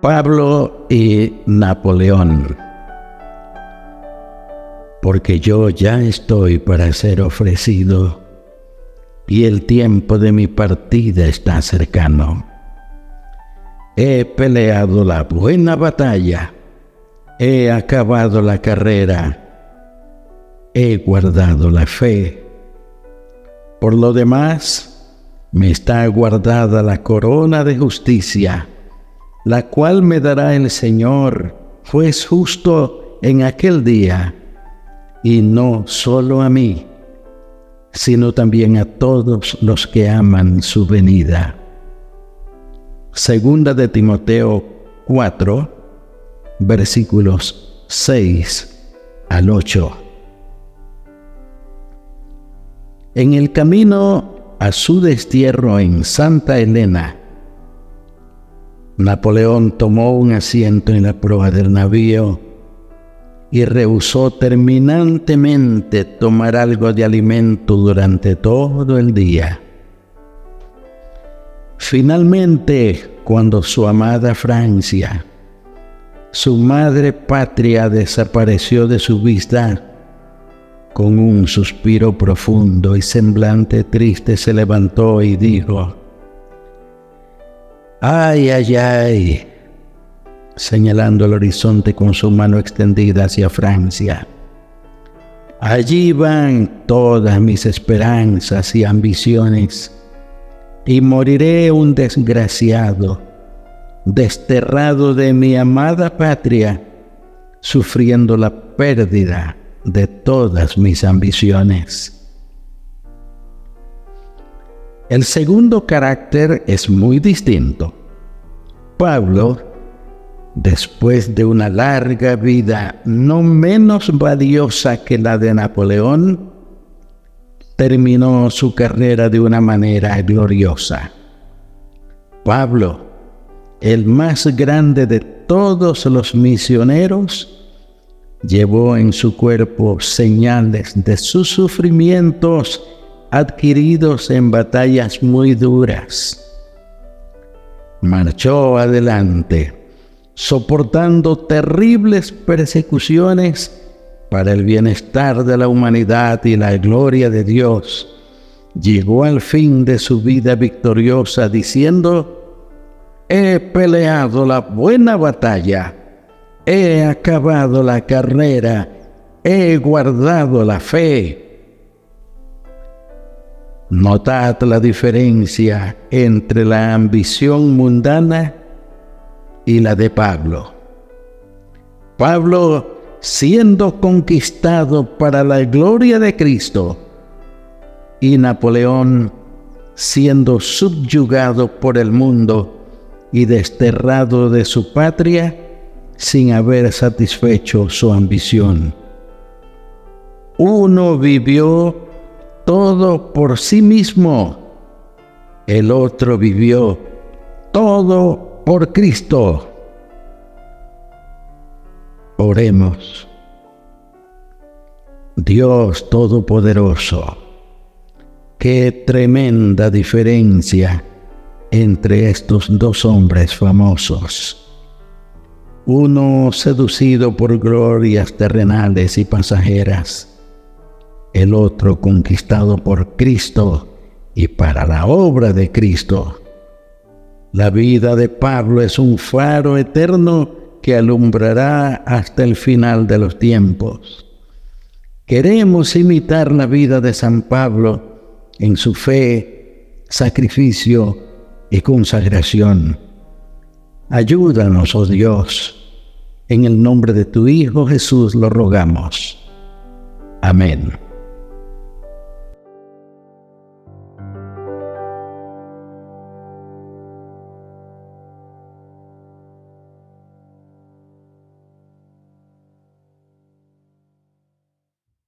Pablo y Napoleón. Porque yo ya estoy para ser ofrecido y el tiempo de mi partida está cercano. He peleado la buena batalla, he acabado la carrera, he guardado la fe. Por lo demás, me está guardada la corona de justicia la cual me dará el Señor, pues justo en aquel día, y no solo a mí, sino también a todos los que aman su venida. Segunda de Timoteo 4, versículos 6 al 8. En el camino a su destierro en Santa Elena, Napoleón tomó un asiento en la proa del navío y rehusó terminantemente tomar algo de alimento durante todo el día. Finalmente, cuando su amada Francia, su madre patria, desapareció de su vista, con un suspiro profundo y semblante triste se levantó y dijo, Ay, ay, ay, señalando el horizonte con su mano extendida hacia Francia. Allí van todas mis esperanzas y ambiciones, y moriré un desgraciado, desterrado de mi amada patria, sufriendo la pérdida de todas mis ambiciones. El segundo carácter es muy distinto. Pablo, después de una larga vida no menos valiosa que la de Napoleón, terminó su carrera de una manera gloriosa. Pablo, el más grande de todos los misioneros, llevó en su cuerpo señales de sus sufrimientos adquiridos en batallas muy duras. Marchó adelante, soportando terribles persecuciones para el bienestar de la humanidad y la gloria de Dios. Llegó al fin de su vida victoriosa diciendo, He peleado la buena batalla, he acabado la carrera, he guardado la fe Notad la diferencia entre la ambición mundana y la de Pablo. Pablo, siendo conquistado para la gloria de Cristo, y Napoleón, siendo subyugado por el mundo y desterrado de su patria, sin haber satisfecho su ambición. Uno vivió todo por sí mismo. El otro vivió todo por Cristo. Oremos. Dios Todopoderoso, qué tremenda diferencia entre estos dos hombres famosos. Uno seducido por glorias terrenales y pasajeras, el otro conquistado por Cristo y para la obra de Cristo. La vida de Pablo es un faro eterno que alumbrará hasta el final de los tiempos. Queremos imitar la vida de San Pablo en su fe, sacrificio y consagración. Ayúdanos, oh Dios. En el nombre de tu Hijo Jesús lo rogamos. Amén.